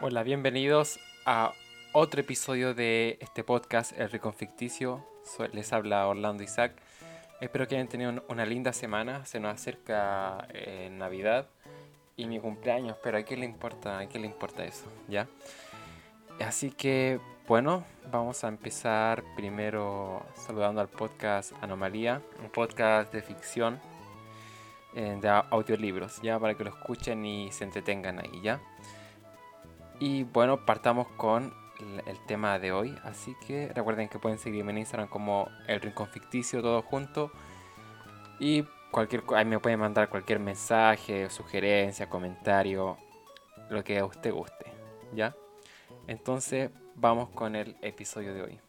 Hola, bienvenidos a otro episodio de este podcast, El Rincón Ficticio. Les habla Orlando Isaac. Espero que hayan tenido un- una linda semana. Se nos acerca eh, Navidad y mi cumpleaños, pero ¿a qué le importa, a qué le importa eso? ¿Ya? Así que, bueno, vamos a empezar primero saludando al podcast Anomalía, un podcast de ficción eh, de au- audiolibros, ya para que lo escuchen y se entretengan ahí, ¿ya? Y bueno, partamos con el, tema de hoy. Así que recuerden que pueden seguirme en Instagram como El Rincón Ficticio, todo junto. Y cualquier, ahí me pueden mandar cualquier mensaje, sugerencia, comentario, lo que a usted guste. ¿Ya? Entonces, vamos con el episodio de hoy.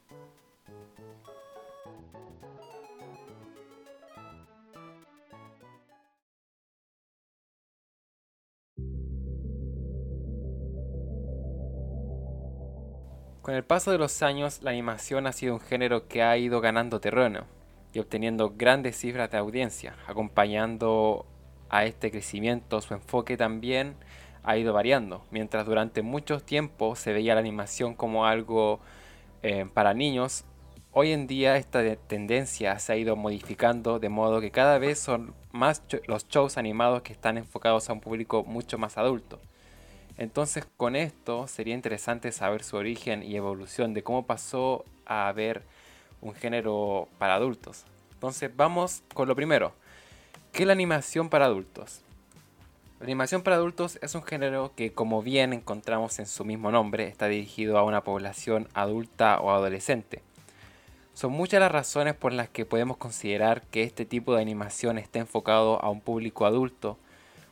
Con el paso de los años, la animación ha sido un género que ha ido ganando terreno y obteniendo grandes cifras de audiencia. Acompañando a este crecimiento, su enfoque también ha ido variando. Mientras durante mucho tiempo se veía la animación como algo eh, para niños, hoy en día esta de- tendencia se ha ido modificando de modo que cada vez son más los shows animados que están enfocados a un público mucho más adulto. Entonces con esto sería interesante saber su origen y evolución de cómo pasó a ver un género para adultos. Entonces vamos con lo primero. ¿Qué es la animación para adultos? La animación para adultos es un género que como bien encontramos en su mismo nombre está dirigido a una población adulta o adolescente. Son muchas las razones por las que podemos considerar que este tipo de animación está enfocado a un público adulto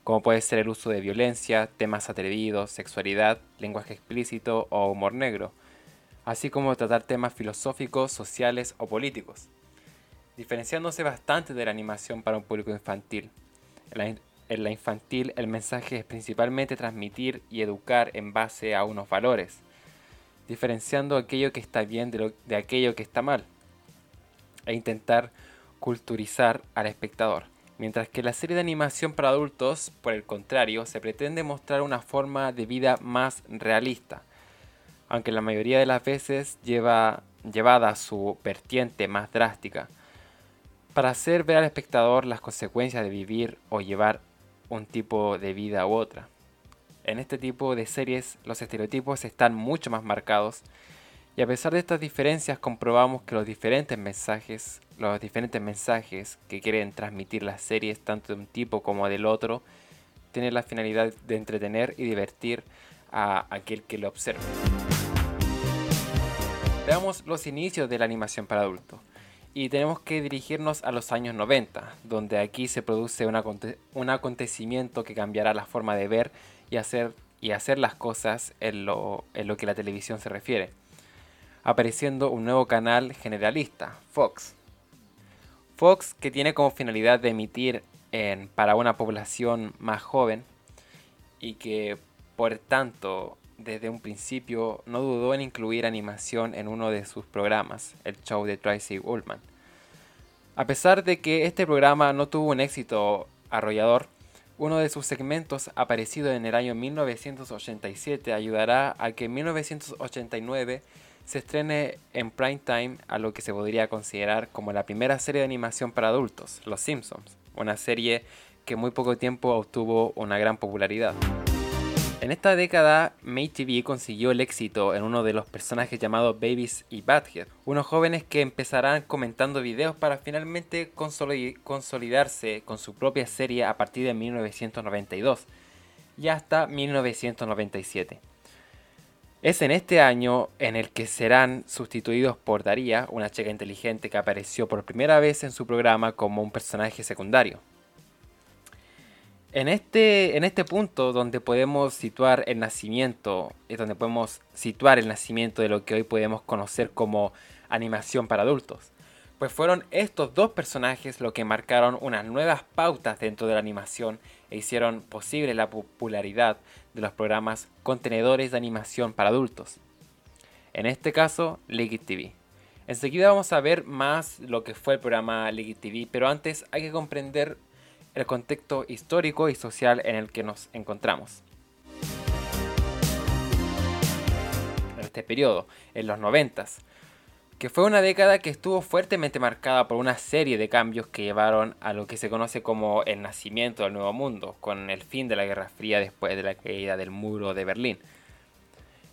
como puede ser el uso de violencia, temas atrevidos, sexualidad, lenguaje explícito o humor negro, así como tratar temas filosóficos, sociales o políticos, diferenciándose bastante de la animación para un público infantil. En la, infantil el mensaje es principalmente transmitir y educar en base a unos valores, diferenciando aquello que está bien de aquello que está mal, e intentar culturizar al espectador. Mientras que la serie de animación para adultos, por el contrario, se pretende mostrar una forma de vida más realista, aunque la mayoría de las veces lleva llevada a su vertiente más drástica, para hacer ver al espectador las consecuencias de vivir o llevar un tipo de vida u otra. En este tipo de series los estereotipos están mucho más marcados y a pesar de estas diferencias comprobamos que los diferentes mensajes, los diferentes mensajes que quieren transmitir las series tanto de un tipo como del otro, tienen la finalidad de entretener y divertir a aquel que lo observa. Veamos los inicios de la animación para adultos. Y tenemos que dirigirnos a los años 90, donde aquí se produce un, un acontecimiento que cambiará la forma de ver y hacer, y hacer las cosas en lo, en lo que la televisión se refiere apareciendo un nuevo canal generalista, Fox. Fox, que tiene como finalidad de emitir en- para una población más joven y que por tanto desde un principio no dudó en incluir animación en uno de sus programas, el show de Tracy Ullman. A pesar de que este programa no tuvo un éxito arrollador, uno de sus segmentos aparecido en el año 1987 ayudará a que en 1989 se estrene en prime time a lo que se podría considerar como la primera serie de animación para adultos, Los Simpsons, una serie que muy poco tiempo obtuvo una gran popularidad. En esta década, May TV consiguió el éxito en uno de los personajes llamados Babies y Badhead, unos jóvenes que empezarán comentando videos para finalmente consoli- consolidarse con su propia serie a partir de 1992 y hasta 1997. Es en este año en el que serán sustituidos por Daria, una chica inteligente que apareció por primera vez en su programa como un personaje secundario. En este, en este punto donde podemos situar el nacimiento, es donde podemos situar el nacimiento de lo que hoy podemos conocer como animación para adultos. Pues fueron estos dos personajes lo que marcaron unas nuevas pautas dentro de la animación e hicieron posible la popularidad de los programas contenedores de animación para adultos. En este caso, Liquid TV. Enseguida vamos a ver más lo que fue el programa Liquid TV, pero antes hay que comprender el contexto histórico y social en el que nos encontramos. En este periodo, en los noventas, que fue una década que estuvo fuertemente marcada por una serie de cambios que llevaron a lo que se conoce como el nacimiento del Nuevo Mundo, con el fin de la Guerra Fría después de la caída del muro de Berlín.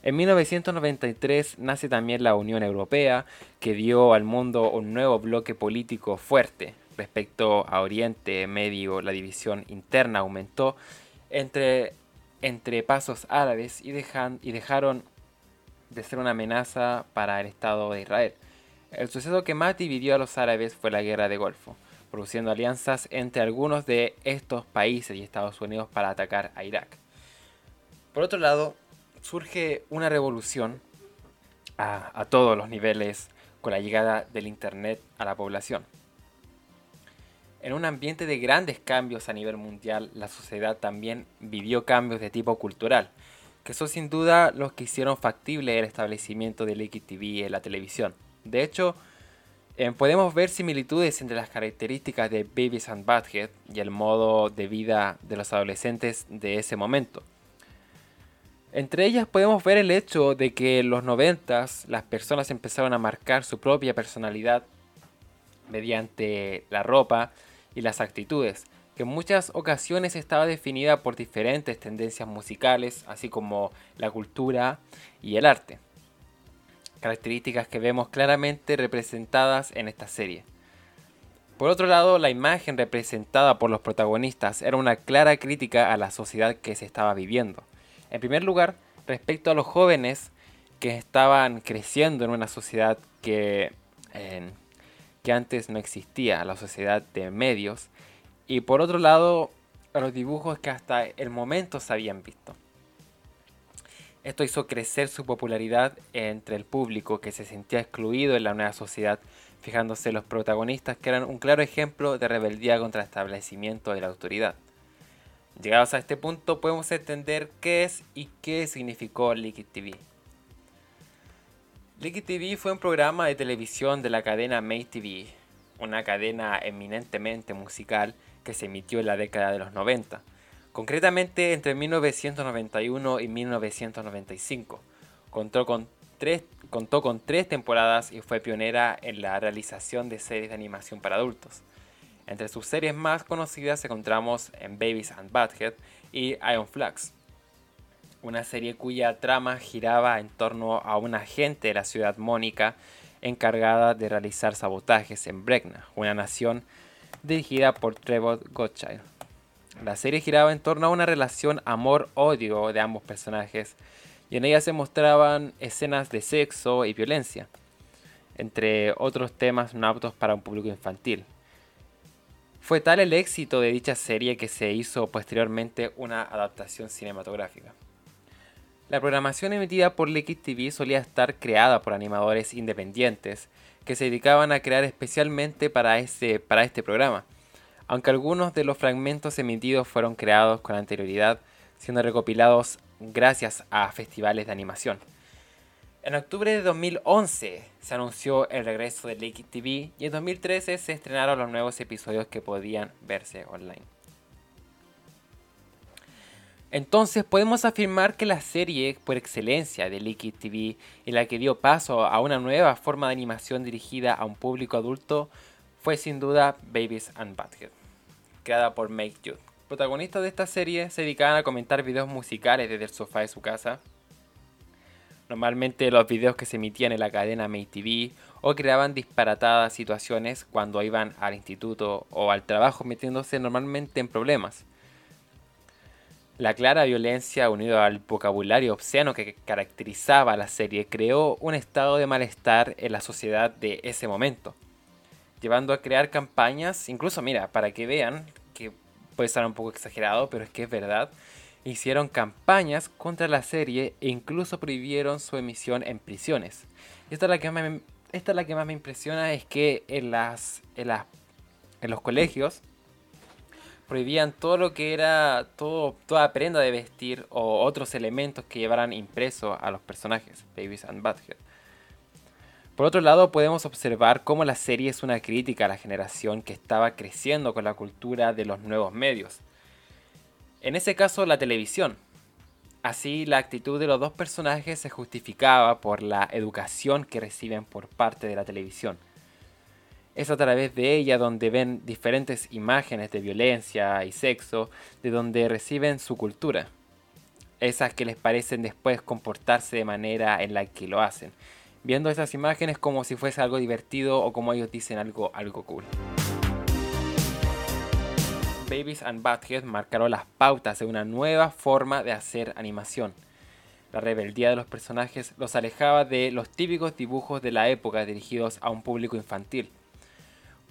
En 1993 nace también la Unión Europea, que dio al mundo un nuevo bloque político fuerte. Respecto a Oriente Medio, la división interna aumentó entre, entre pasos árabes y, dejan, y dejaron de ser una amenaza para el Estado de Israel. El suceso que más dividió a los árabes fue la Guerra de Golfo, produciendo alianzas entre algunos de estos países y Estados Unidos para atacar a Irak. Por otro lado, surge una revolución a, a todos los niveles con la llegada del Internet a la población. En un ambiente de grandes cambios a nivel mundial, la sociedad también vivió cambios de tipo cultural, que son sin duda los que hicieron factible el establecimiento del TV en la televisión. De hecho, podemos ver similitudes entre las características de Babies and Butthead y el modo de vida de los adolescentes de ese momento. Entre ellas podemos ver el hecho de que en los noventas las personas empezaron a marcar su propia personalidad mediante la ropa y las actitudes, que en muchas ocasiones estaba definida por diferentes tendencias musicales, así como la cultura y el arte. Características que vemos claramente representadas en esta serie. Por otro lado, la imagen representada por los protagonistas era una clara crítica a la sociedad que se estaba viviendo. En primer lugar, respecto a los jóvenes que estaban creciendo en una sociedad que, que antes no existía, la sociedad de medios, y por otro lado, los dibujos que hasta el momento se habían visto. Esto hizo crecer su popularidad entre el público que se sentía excluido en la nueva sociedad, fijándose los protagonistas que eran un claro ejemplo de rebeldía contra el establecimiento de la autoridad. Llegados a este punto podemos entender qué es y qué significó Liquid TV. Liquid TV fue un programa de televisión de la cadena May TV, una cadena eminentemente musical que se emitió en la década de los 90, concretamente entre 1991 y 1995. Contó con, tres, contó con tres temporadas y fue pionera en la realización de series de animación para adultos. Entre sus series más conocidas encontramos en Babies and Butthead y Iron Flux, una serie cuya trama giraba en torno a un agente de la ciudad Mónica encargada de realizar sabotajes en Bregna, una nación dirigida por Trevor Gottschalk. La serie giraba en torno a una relación amor-odio de ambos personajes, y en ella se mostraban escenas de sexo y violencia, entre otros temas no aptos para un público infantil. Fue tal el éxito de dicha serie que se hizo posteriormente una adaptación cinematográfica. La programación emitida por Liquid TV solía estar creada por animadores independientes, que se dedicaban a crear especialmente para este, para este programa, aunque algunos de los fragmentos emitidos fueron creados con anterioridad, siendo recopilados gracias a festivales de animación. En octubre de 2011 se anunció el regreso de Liquid TV y en 2013 se estrenaron los nuevos episodios que podían verse online. Entonces podemos afirmar que la serie por excelencia de Liquid TV y la que dio paso a una nueva forma de animación dirigida a un público adulto fue sin duda Babies and Butthead, creada por Make Youth. Protagonistas de esta serie se dedicaban a comentar videos musicales desde el sofá de su casa. Normalmente los videos que se emitían en la cadena Make TV o creaban disparatadas situaciones cuando iban al instituto o al trabajo metiéndose normalmente en problemas. La clara violencia unida al vocabulario obsceno que caracterizaba la serie creó un estado de malestar en la sociedad de ese momento, llevando a crear campañas, incluso mira, para que vean que puede estar un poco exagerado, pero es que es verdad, hicieron campañas contra la serie e incluso prohibieron su emisión en prisiones. esta es la que más me, esta es la que más me impresiona, es que en, las, en, las, en los colegios prohibían todo lo que era toda prenda de vestir o otros elementos que llevaran impreso a los personajes, Babies and Butthead. Por otro lado, podemos observar cómo la serie es una crítica a la generación que estaba creciendo con la cultura de los nuevos medios. En ese caso, la televisión. Así, la actitud de los dos personajes se justificaba por la educación que reciben por parte de la televisión. Es a través de ella donde ven diferentes imágenes de violencia y sexo, de donde reciben su cultura. Esas que les parecen después comportarse de manera en la que lo hacen, viendo esas imágenes como si fuese algo divertido o como ellos dicen algo, algo cool. Babies and Butthead marcaron las pautas de una nueva forma de hacer animación. La rebeldía de los personajes los alejaba de los típicos dibujos de la época dirigidos a un público infantil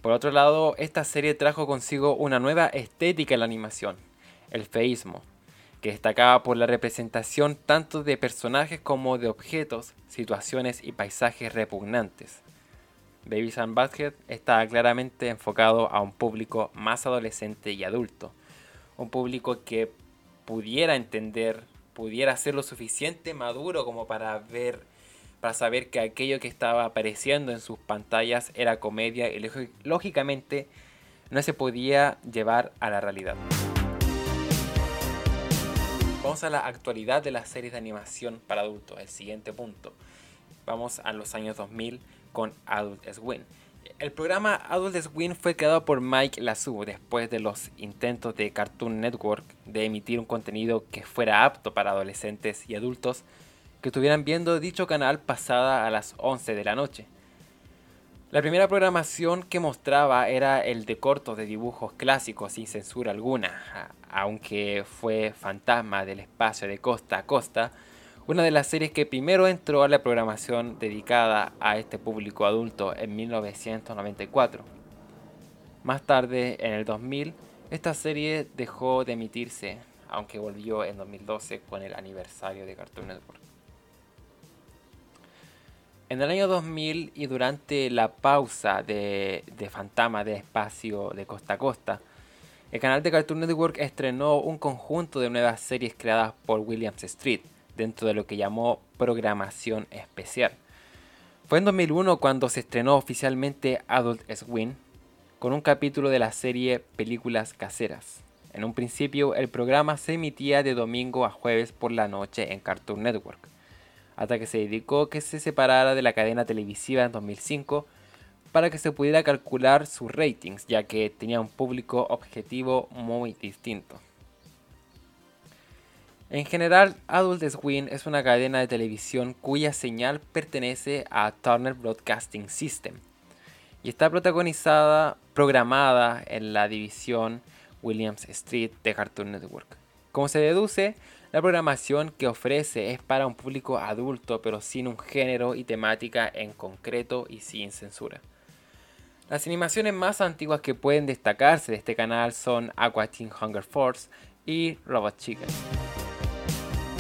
por otro lado, esta serie trajo consigo una nueva estética en la animación, el feísmo, que destacaba por la representación tanto de personajes como de objetos, situaciones y paisajes repugnantes. Babies and Butthead estaba claramente enfocado a un público más adolescente y adulto, un público que pudiera entender, pudiera ser lo suficiente maduro como para ver para saber que aquello que estaba apareciendo en sus pantallas era comedia y lógicamente no se podía llevar a la realidad. Vamos a la actualidad de las series de animación para adultos, el siguiente punto. Vamos a los años 2000 con Adult Swim. El programa Adult Swim fue creado por Mike Lazu después de los intentos de Cartoon Network de emitir un contenido que fuera apto para adolescentes y adultos que estuvieran viendo dicho canal pasada a las 11 de la noche. La primera programación que mostraba era el de cortos de dibujos clásicos sin censura alguna, aunque fue Fantasma del Espacio de Costa a Costa, una de las series que primero entró a la programación dedicada a este público adulto en 1994. Más tarde, en el 2000, esta serie dejó de emitirse, aunque volvió en 2012 con el aniversario de Cartoon Network. En el año 2000 y durante la pausa de, de Fantasma de Espacio de Costa a Costa, el canal de Cartoon Network estrenó un conjunto de nuevas series creadas por Williams Street dentro de lo que llamó programación especial. Fue en 2001 cuando se estrenó oficialmente Adult Swim con un capítulo de la serie Películas Caseras. En un principio el programa se emitía de domingo a jueves por la noche en Cartoon Network hasta que se dedicó que se separara de la cadena televisiva en 2005 para que se pudiera calcular sus ratings, ya que tenía un público objetivo muy distinto. En general, Adult Swim es una cadena de televisión cuya señal pertenece a Turner Broadcasting System y está protagonizada, programada en la división Williams Street de Cartoon Network. Como se deduce, la programación que ofrece es para un público adulto, pero sin un género y temática en concreto y sin censura. Las animaciones más antiguas que pueden destacarse de este canal son Aqua Teen Hunger Force y Robot Chicken.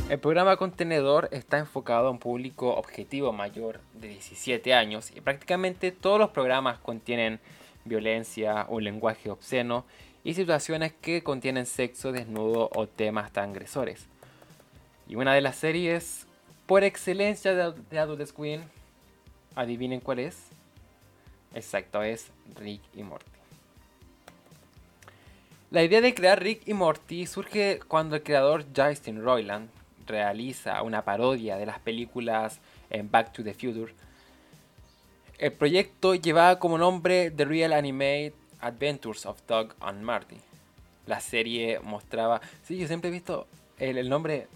El programa contenedor está enfocado a un público objetivo mayor de 17 años y prácticamente todos los programas contienen violencia, un lenguaje obsceno y situaciones que contienen sexo desnudo o temas transgresores. Y una de las series por excelencia de, Adult Swim, adivinen cuál es. Exacto, es Rick y Morty. La idea de crear Rick y Morty surge cuando el creador Justin Roiland realiza una parodia de las películas en Back to the Future. El proyecto llevaba como nombre The Real Animated Adventures of Doug and Marty. La serie mostraba. Sí, yo siempre he visto el nombre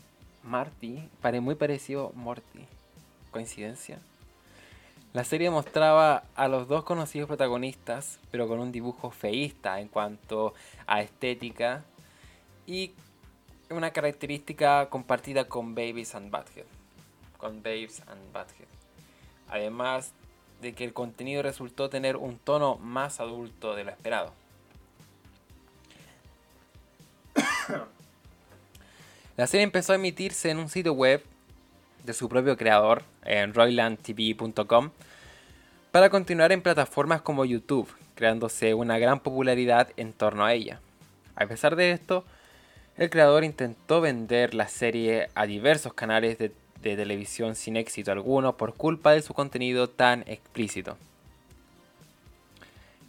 Marty, pare muy parecido Morty. ¿Coincidencia? La serie mostraba a los dos conocidos protagonistas, pero con un dibujo feísta en cuanto a estética y una característica compartida con Babies and Butthead. Con Babes and Butthead. Además de que el contenido resultó tener un tono más adulto de lo esperado. La serie empezó a emitirse en un sitio web de su propio creador, en roylandtv.com, para continuar en plataformas como YouTube, creándose una gran popularidad en torno a ella. A pesar de esto, el creador intentó vender la serie a diversos canales de, de televisión sin éxito alguno por culpa de su contenido tan explícito.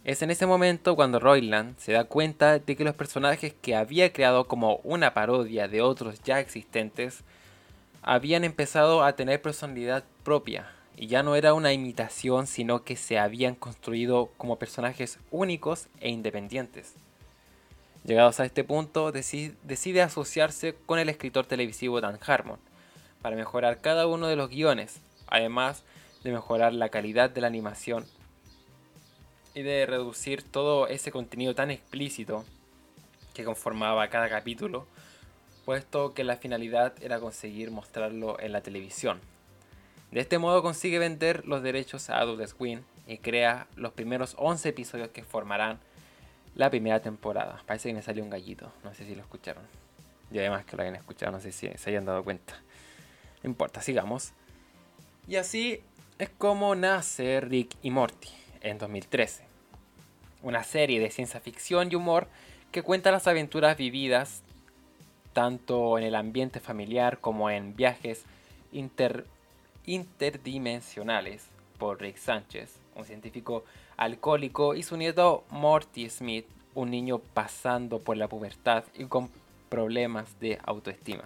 Es en ese momento cuando Royland se da cuenta de que los personajes que había creado como una parodia de otros ya existentes habían empezado a tener personalidad propia y ya no era una imitación sino que se habían construido como personajes únicos e independientes. Llegados a este punto, decide asociarse con el escritor televisivo Dan Harmon para mejorar cada uno de los guiones, además de mejorar la calidad de la animación y de reducir todo ese contenido tan explícito que conformaba cada capítulo, puesto que la finalidad era conseguir mostrarlo en la televisión. De este modo consigue vender los derechos a Adult Swim y crea los primeros 11 episodios que formarán la primera temporada. Parece que me salió un gallito, no sé si lo escucharon. Y además que lo hayan escuchado, no sé si se hayan dado cuenta. No importa, sigamos. Y así es como nace Rick y Morty en 2013. Una serie de ciencia ficción y humor que cuenta las aventuras vividas tanto en el ambiente familiar como en viajes interdimensionales por Rick Sánchez, un científico alcohólico, y su nieto Morty Smith, un niño pasando por la pubertad y con problemas de autoestima.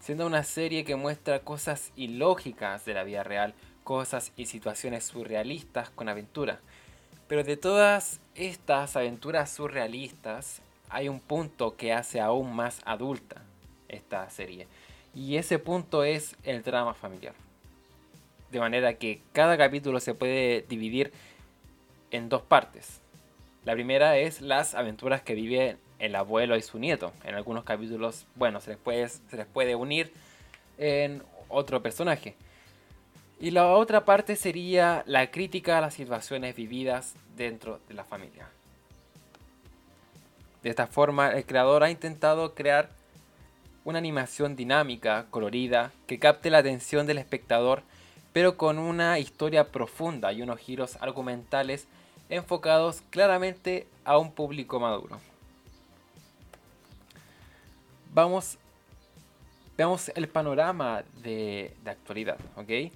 Siendo una serie que muestra cosas ilógicas de la vida real, cosas y situaciones surrealistas con aventura. Pero de todas estas aventuras surrealistas, hay un punto que hace aún más adulta esta serie. Y ese punto es el drama familiar. De manera que cada capítulo se puede dividir en dos partes. La primera es las aventuras que vive el abuelo y su nieto. En algunos capítulos, bueno, se les puede, se les puede unir en otro personaje. Y la otra parte sería la crítica a las situaciones vividas dentro de la familia. De esta forma, el creador ha intentado crear una animación dinámica, colorida, que capte la atención del espectador, pero con una historia profunda y unos giros argumentales enfocados claramente a un público maduro. Vamos, veamos el panorama de, de actualidad, ¿ok?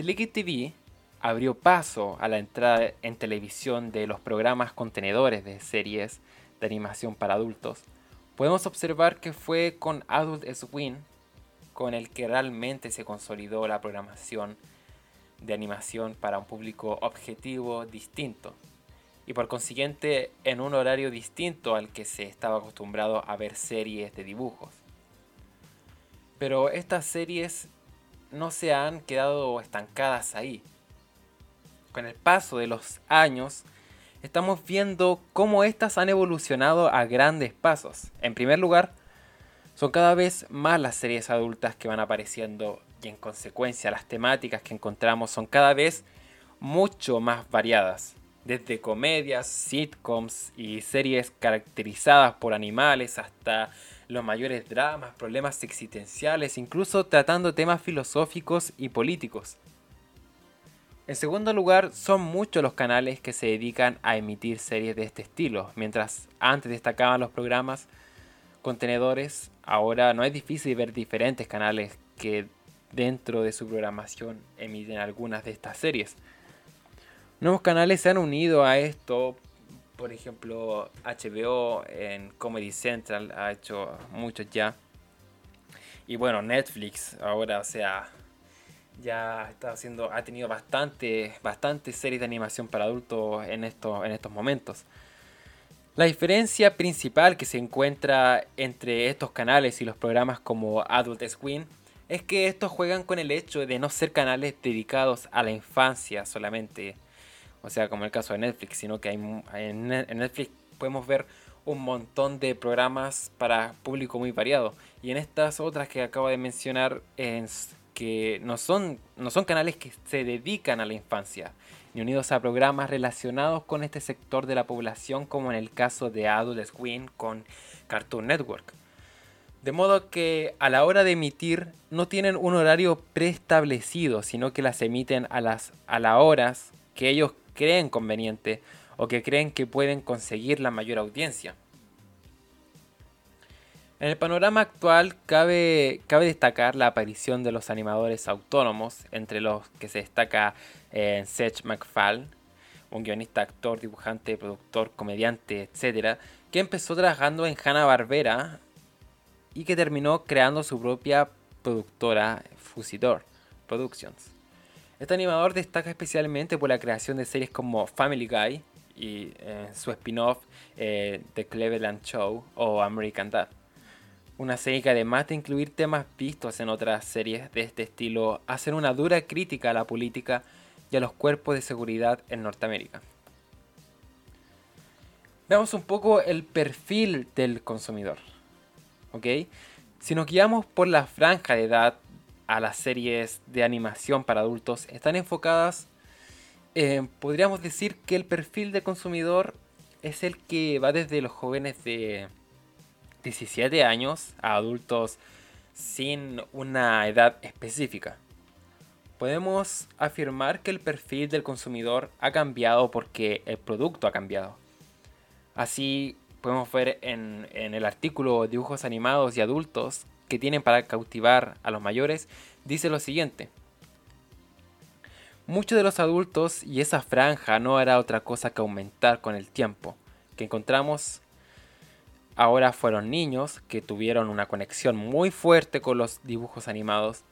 Liquid TV abrió paso a la entrada en televisión de los programas contenedores de series de animación para adultos, podemos observar que fue con Adult Swim con el que realmente se consolidó la programación de animación para un público objetivo distinto y por consiguiente en un horario distinto al que se estaba acostumbrado a ver series de dibujos. Pero estas series no se han quedado estancadas ahí. Con el paso de los años, estamos viendo cómo estas han evolucionado a grandes pasos. En primer lugar, son cada vez más las series adultas que van apareciendo y en consecuencia las temáticas que encontramos son cada vez mucho más variadas. Desde comedias, sitcoms y series caracterizadas por animales hasta los mayores dramas, problemas existenciales, incluso tratando temas filosóficos y políticos. En segundo lugar, son muchos los canales que se dedican a emitir series de este estilo. Mientras antes destacaban los programas contenedores, ahora no es difícil ver diferentes canales que dentro de su programación emiten algunas de estas series. Nuevos canales se han unido a esto por ejemplo, HBO en Comedy Central ha hecho muchos ya. Y bueno, Netflix ahora, o sea, ya está haciendo, ha tenido bastante, bastante series de animación para adultos en estos, en estos momentos. La diferencia principal que se encuentra entre estos canales y los programas como Adult Swim es que estos juegan con el hecho de no ser canales dedicados a la infancia solamente o sea, como el caso de Netflix, sino que en Netflix podemos ver un montón de programas para público muy variado. Y en estas otras que acabo de mencionar, que no son, no son canales que se dedican a la infancia, ni unidos a programas relacionados con este sector de la población, como en el caso de Adult Swim con Cartoon Network. De modo que a la hora de emitir no tienen un horario preestablecido, sino que las emiten a las a las horas que ellos creen conveniente o que creen que pueden conseguir la mayor audiencia. En el panorama actual cabe, cabe destacar la aparición de los animadores autónomos, entre los que se destaca eh, Seth MacFarlane, un guionista, actor, dibujante, productor, comediante, etc., que empezó trabajando en Hanna-Barbera y que terminó creando su propia productora Fusidor Productions. Este animador destaca especialmente por la creación de series como Family Guy y eh, su spin-off eh, The Cleveland Show o American Dad una serie que además de incluir temas vistos en otras series de este estilo, hacen una dura crítica a la política y a los cuerpos de seguridad en Norteamérica. Veamos un poco el perfil del consumidor. ¿Ok? Si nos guiamos por la franja de edad a las series de animación para adultos, están enfocadas, podríamos decir que el perfil del consumidor es el que va desde los jóvenes de 17 años a adultos sin una edad específica. Podemos afirmar que el perfil del consumidor ha cambiado porque el producto ha cambiado. Así podemos ver en, el artículo Dibujos animados y adultos que tienen para cautivar a los mayores, dice lo siguiente. Muchos de los adultos y esa franja no hará otra cosa que aumentar con el tiempo, que encontramos ahora fueron niños que tuvieron una conexión muy fuerte con los dibujos animados.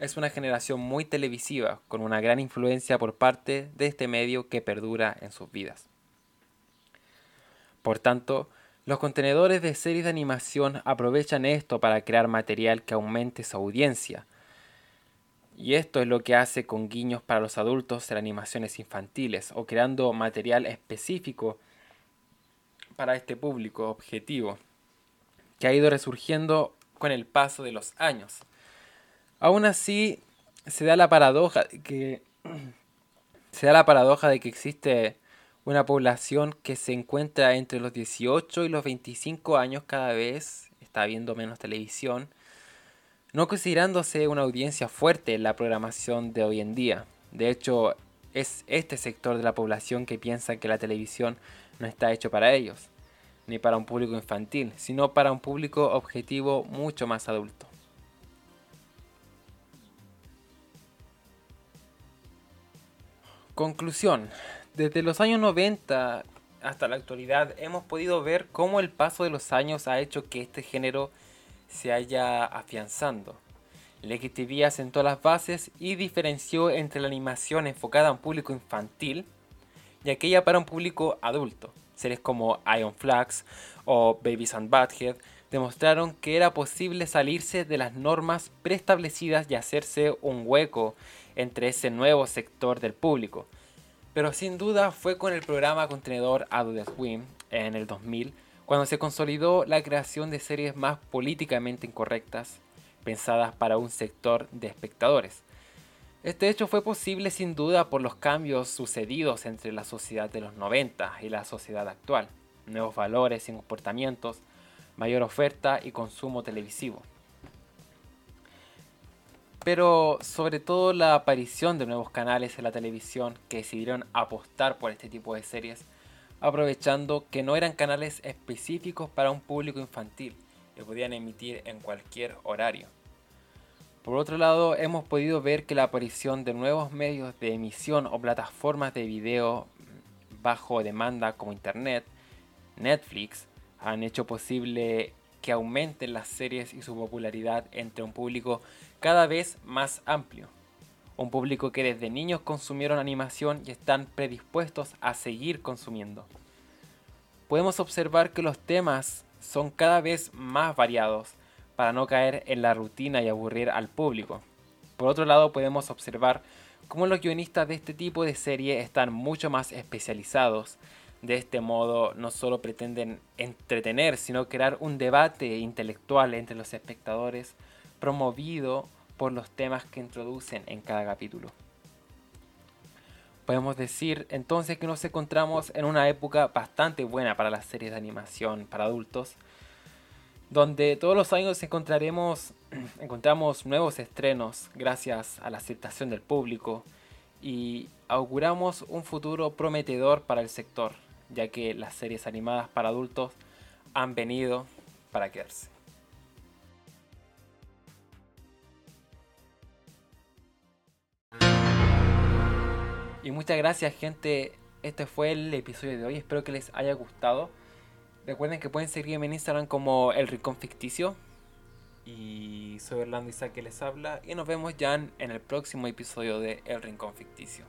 Es una generación muy televisiva, con una gran influencia por parte de este medio que perdura en sus vidas. Por tanto, los contenedores de series de animación aprovechan esto para crear material que aumente su audiencia. Y esto es lo que hace con guiños para los adultos en animaciones infantiles o creando material específico para este público objetivo, que ha ido resurgiendo con el paso de los años. Aún así, se da la paradoja de que se da la paradoja de que existe una población que se encuentra entre los 18 y los 25 años cada vez, está viendo menos televisión, no considerándose una audiencia fuerte en la programación de hoy en día. De hecho, es este sector de la población que piensa que la televisión no está hecho para ellos, ni para un público infantil, sino para un público objetivo mucho más adulto. Conclusión. Desde los años 90 hasta la actualidad hemos podido ver cómo el paso de los años ha hecho que este género se haya afianzando. La XTV asentó las bases y diferenció entre la animación enfocada a un público infantil y aquella para un público adulto. Series como Iron Flags o Babies and Butthead demostraron que era posible salirse de las normas preestablecidas y hacerse un hueco entre ese nuevo sector del público. Pero sin duda fue con el programa contenedor Adult Swim en el 2000 cuando se consolidó la creación de series más políticamente incorrectas pensadas para un sector de espectadores. Este hecho fue posible sin duda por los cambios sucedidos entre la sociedad de los 90 y la sociedad actual, nuevos valores y comportamientos, mayor oferta y consumo televisivo. Pero sobre todo la aparición de nuevos canales en la televisión que decidieron apostar por este tipo de series, aprovechando que no eran canales específicos para un público infantil, que podían emitir en cualquier horario. Por otro lado, hemos podido ver que la aparición de nuevos medios de emisión o plataformas de video bajo demanda como Internet, Netflix, han hecho posible que aumenten las series y su popularidad entre un público cada vez más amplio. Un público que desde niños consumieron animación y están predispuestos a seguir consumiendo. Podemos observar que los temas son cada vez más variados para no caer en la rutina y aburrir al público. Por otro lado, podemos observar cómo los guionistas de este tipo de serie están mucho más especializados. De este modo, no solo pretenden entretener, sino crear un debate intelectual entre los espectadores promovido por los temas que introducen en cada capítulo. Podemos decir entonces que nos encontramos en una época bastante buena para las series de animación para adultos, donde todos los años encontraremos encontramos nuevos estrenos gracias a la aceptación del público y auguramos un futuro prometedor para el sector, ya que las series animadas para adultos han venido para quedarse. Y muchas gracias, gente. Este fue el episodio de hoy. Espero que les haya gustado. Recuerden que pueden seguirme en Instagram como El Rincón Ficticio. Y soy Orlando Isaac que les habla. Y nos vemos ya en el próximo episodio de El Rincón Ficticio.